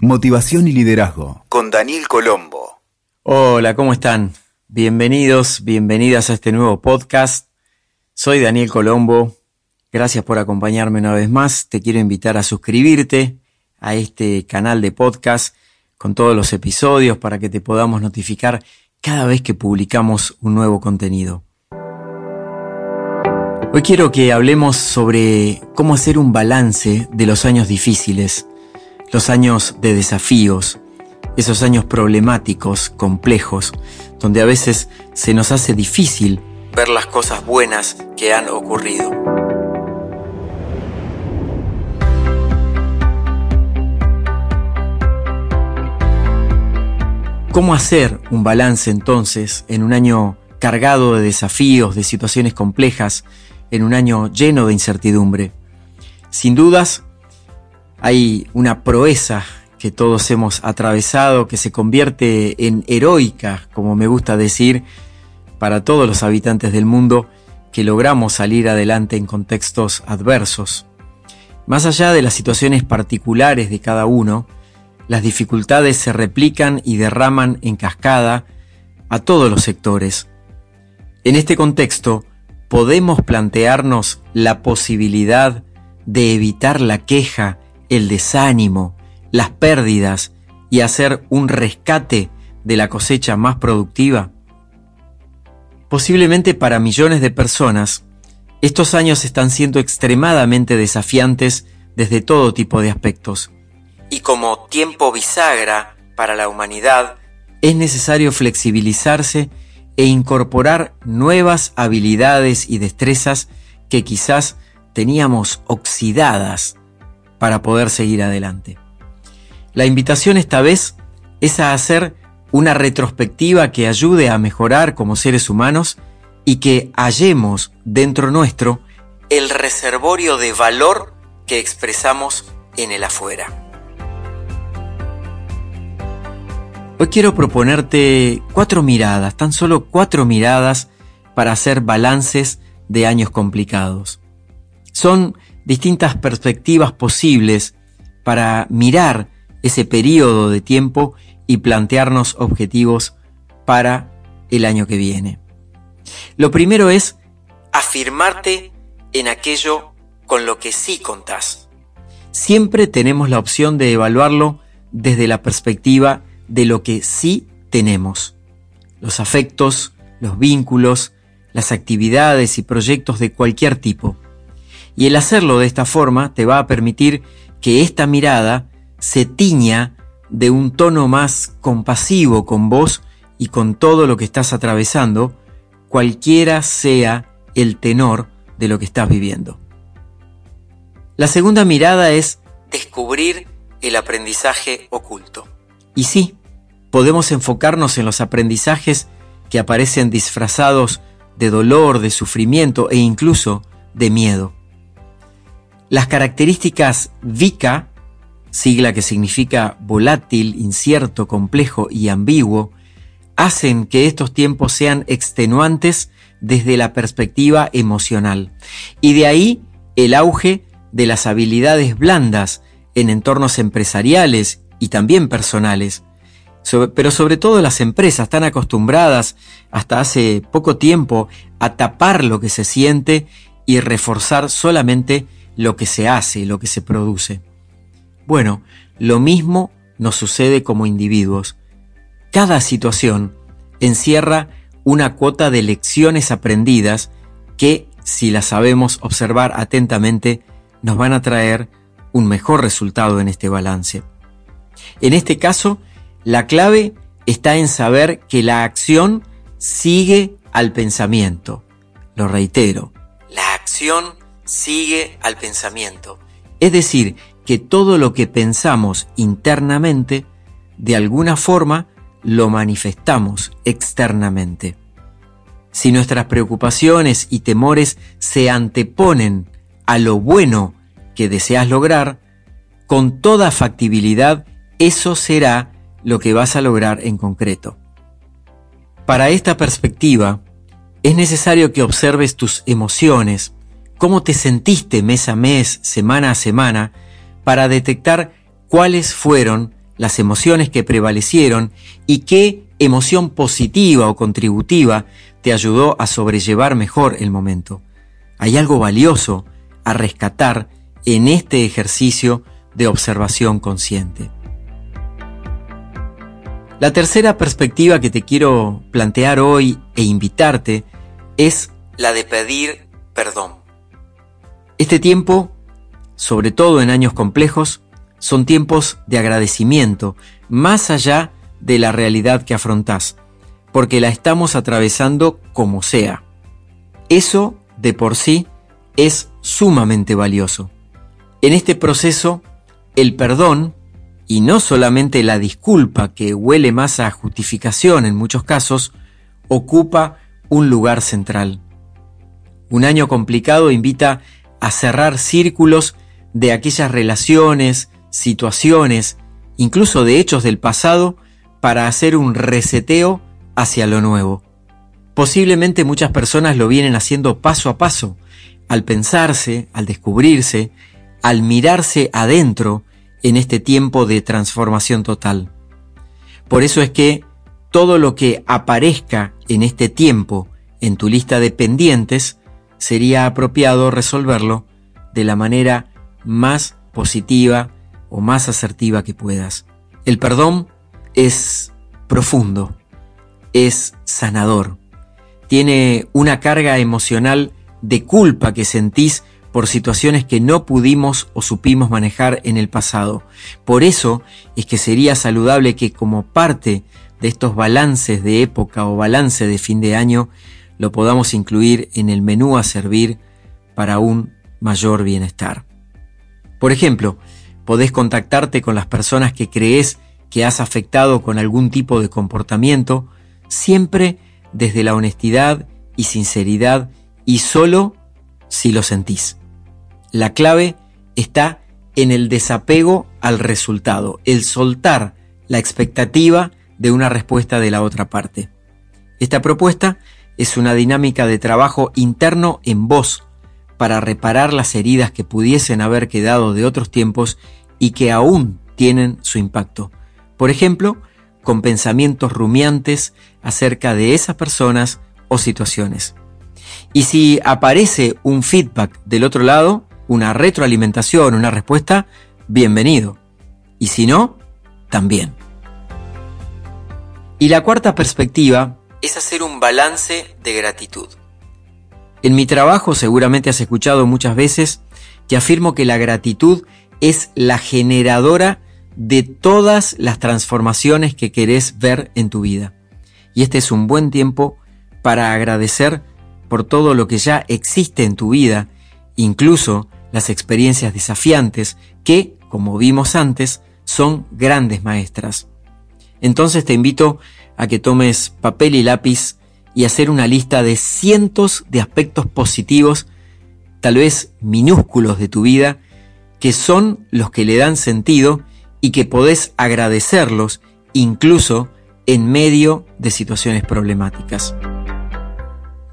Motivación y Liderazgo con Daniel Colombo. Hola, ¿cómo están? Bienvenidos, bienvenidas a este nuevo podcast. Soy Daniel Colombo. Gracias por acompañarme una vez más. Te quiero invitar a suscribirte a este canal de podcast con todos los episodios para que te podamos notificar cada vez que publicamos un nuevo contenido. Hoy quiero que hablemos sobre cómo hacer un balance de los años difíciles los años de desafíos, esos años problemáticos, complejos, donde a veces se nos hace difícil ver las cosas buenas que han ocurrido. ¿Cómo hacer un balance entonces en un año cargado de desafíos, de situaciones complejas, en un año lleno de incertidumbre? Sin dudas, hay una proeza que todos hemos atravesado, que se convierte en heroica, como me gusta decir, para todos los habitantes del mundo que logramos salir adelante en contextos adversos. Más allá de las situaciones particulares de cada uno, las dificultades se replican y derraman en cascada a todos los sectores. En este contexto, podemos plantearnos la posibilidad de evitar la queja el desánimo, las pérdidas y hacer un rescate de la cosecha más productiva? Posiblemente para millones de personas, estos años están siendo extremadamente desafiantes desde todo tipo de aspectos. Y como tiempo bisagra para la humanidad, es necesario flexibilizarse e incorporar nuevas habilidades y destrezas que quizás teníamos oxidadas para poder seguir adelante. La invitación esta vez es a hacer una retrospectiva que ayude a mejorar como seres humanos y que hallemos dentro nuestro el reservorio de valor que expresamos en el afuera. Hoy quiero proponerte cuatro miradas, tan solo cuatro miradas para hacer balances de años complicados. Son distintas perspectivas posibles para mirar ese periodo de tiempo y plantearnos objetivos para el año que viene. Lo primero es afirmarte en aquello con lo que sí contás. Siempre tenemos la opción de evaluarlo desde la perspectiva de lo que sí tenemos. Los afectos, los vínculos, las actividades y proyectos de cualquier tipo. Y el hacerlo de esta forma te va a permitir que esta mirada se tiña de un tono más compasivo con vos y con todo lo que estás atravesando, cualquiera sea el tenor de lo que estás viviendo. La segunda mirada es descubrir el aprendizaje oculto. Y sí, podemos enfocarnos en los aprendizajes que aparecen disfrazados de dolor, de sufrimiento e incluso de miedo. Las características VICA, sigla que significa volátil, incierto, complejo y ambiguo, hacen que estos tiempos sean extenuantes desde la perspectiva emocional. Y de ahí el auge de las habilidades blandas en entornos empresariales y también personales. pero sobre todo las empresas están acostumbradas hasta hace poco tiempo a tapar lo que se siente y reforzar solamente lo que se hace, lo que se produce. Bueno, lo mismo nos sucede como individuos. Cada situación encierra una cuota de lecciones aprendidas que, si las sabemos observar atentamente, nos van a traer un mejor resultado en este balance. En este caso, la clave está en saber que la acción sigue al pensamiento. Lo reitero, la acción sigue al pensamiento. Es decir, que todo lo que pensamos internamente, de alguna forma, lo manifestamos externamente. Si nuestras preocupaciones y temores se anteponen a lo bueno que deseas lograr, con toda factibilidad eso será lo que vas a lograr en concreto. Para esta perspectiva, es necesario que observes tus emociones, cómo te sentiste mes a mes, semana a semana, para detectar cuáles fueron las emociones que prevalecieron y qué emoción positiva o contributiva te ayudó a sobrellevar mejor el momento. Hay algo valioso a rescatar en este ejercicio de observación consciente. La tercera perspectiva que te quiero plantear hoy e invitarte es la de pedir perdón. Este tiempo, sobre todo en años complejos, son tiempos de agradecimiento, más allá de la realidad que afrontás, porque la estamos atravesando como sea. Eso, de por sí, es sumamente valioso. En este proceso, el perdón, y no solamente la disculpa, que huele más a justificación en muchos casos, ocupa un lugar central. Un año complicado invita a cerrar círculos de aquellas relaciones, situaciones, incluso de hechos del pasado, para hacer un reseteo hacia lo nuevo. Posiblemente muchas personas lo vienen haciendo paso a paso, al pensarse, al descubrirse, al mirarse adentro en este tiempo de transformación total. Por eso es que todo lo que aparezca en este tiempo en tu lista de pendientes, sería apropiado resolverlo de la manera más positiva o más asertiva que puedas. El perdón es profundo, es sanador, tiene una carga emocional de culpa que sentís por situaciones que no pudimos o supimos manejar en el pasado. Por eso es que sería saludable que como parte de estos balances de época o balance de fin de año, lo podamos incluir en el menú a servir para un mayor bienestar. Por ejemplo, podés contactarte con las personas que crees que has afectado con algún tipo de comportamiento, siempre desde la honestidad y sinceridad y solo si lo sentís. La clave está en el desapego al resultado, el soltar la expectativa de una respuesta de la otra parte. Esta propuesta es una dinámica de trabajo interno en vos para reparar las heridas que pudiesen haber quedado de otros tiempos y que aún tienen su impacto. Por ejemplo, con pensamientos rumiantes acerca de esas personas o situaciones. Y si aparece un feedback del otro lado, una retroalimentación, una respuesta, bienvenido. Y si no, también. Y la cuarta perspectiva es hacer un balance de gratitud. En mi trabajo seguramente has escuchado muchas veces que afirmo que la gratitud es la generadora de todas las transformaciones que querés ver en tu vida. Y este es un buen tiempo para agradecer por todo lo que ya existe en tu vida, incluso las experiencias desafiantes que, como vimos antes, son grandes maestras. Entonces te invito a que tomes papel y lápiz y hacer una lista de cientos de aspectos positivos, tal vez minúsculos de tu vida, que son los que le dan sentido y que podés agradecerlos incluso en medio de situaciones problemáticas.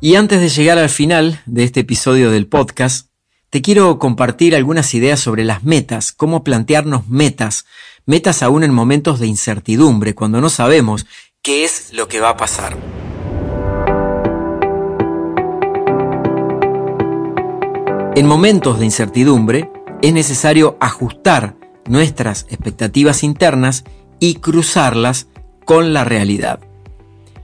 Y antes de llegar al final de este episodio del podcast, te quiero compartir algunas ideas sobre las metas, cómo plantearnos metas, metas aún en momentos de incertidumbre, cuando no sabemos qué es lo que va a pasar. En momentos de incertidumbre es necesario ajustar nuestras expectativas internas y cruzarlas con la realidad.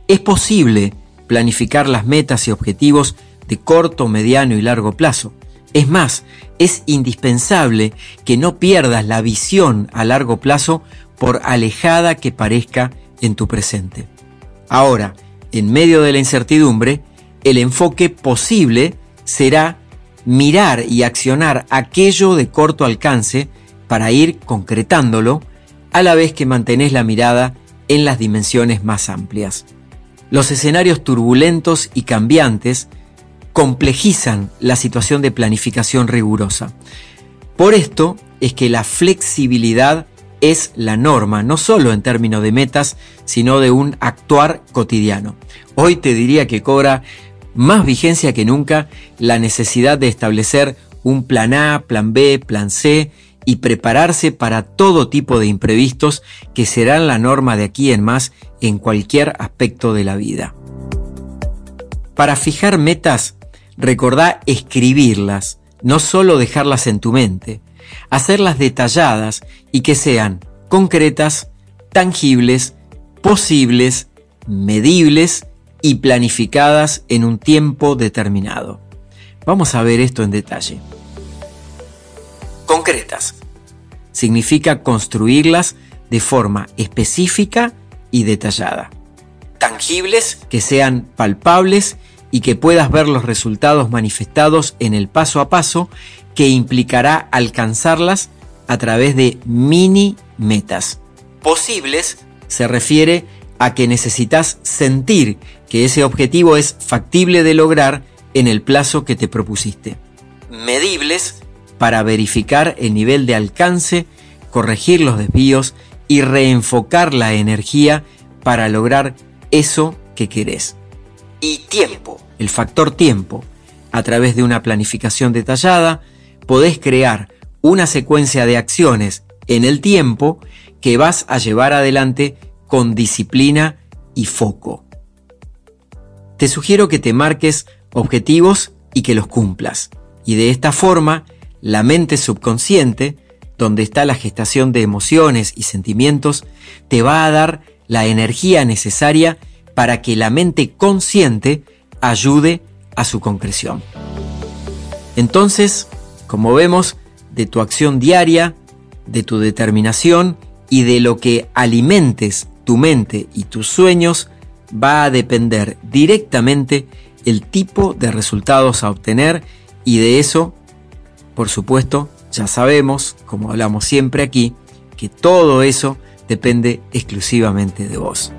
Es posible planificar las metas y objetivos de corto, mediano y largo plazo. Es más, es indispensable que no pierdas la visión a largo plazo por alejada que parezca en tu presente. Ahora, en medio de la incertidumbre, el enfoque posible será mirar y accionar aquello de corto alcance para ir concretándolo, a la vez que mantenés la mirada en las dimensiones más amplias. Los escenarios turbulentos y cambiantes complejizan la situación de planificación rigurosa. Por esto es que la flexibilidad es la norma, no solo en términos de metas, sino de un actuar cotidiano. Hoy te diría que cobra más vigencia que nunca la necesidad de establecer un plan A, plan B, plan C y prepararse para todo tipo de imprevistos que serán la norma de aquí en más en cualquier aspecto de la vida. Para fijar metas, recordá escribirlas, no solo dejarlas en tu mente, hacerlas detalladas y que sean concretas, tangibles, posibles, medibles y planificadas en un tiempo determinado. Vamos a ver esto en detalle. Concretas. Significa construirlas de forma específica y detallada. Tangibles, que sean palpables y que puedas ver los resultados manifestados en el paso a paso que implicará alcanzarlas a través de mini metas. Posibles se refiere a que necesitas sentir que ese objetivo es factible de lograr en el plazo que te propusiste. Medibles para verificar el nivel de alcance, corregir los desvíos y reenfocar la energía para lograr eso que querés. Y tiempo, el factor tiempo. A través de una planificación detallada, podés crear una secuencia de acciones en el tiempo que vas a llevar adelante con disciplina y foco. Te sugiero que te marques objetivos y que los cumplas. Y de esta forma, la mente subconsciente, donde está la gestación de emociones y sentimientos, te va a dar la energía necesaria para que la mente consciente ayude a su concreción. Entonces, como vemos, de tu acción diaria, de tu determinación y de lo que alimentes tu mente y tus sueños, va a depender directamente el tipo de resultados a obtener y de eso, por supuesto, ya sabemos, como hablamos siempre aquí, que todo eso depende exclusivamente de vos.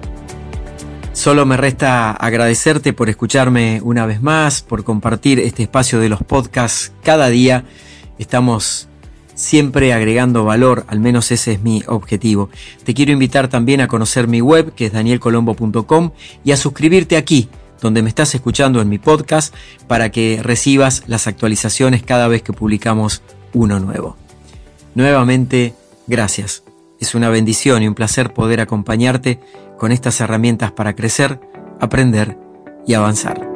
Solo me resta agradecerte por escucharme una vez más, por compartir este espacio de los podcasts cada día. Estamos siempre agregando valor, al menos ese es mi objetivo. Te quiero invitar también a conocer mi web, que es danielcolombo.com, y a suscribirte aquí, donde me estás escuchando en mi podcast, para que recibas las actualizaciones cada vez que publicamos uno nuevo. Nuevamente, gracias. Es una bendición y un placer poder acompañarte con estas herramientas para crecer, aprender y avanzar.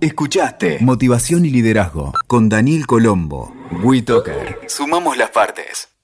Escuchaste Motivación y Liderazgo con Daniel Colombo. WeToker. Sumamos las partes.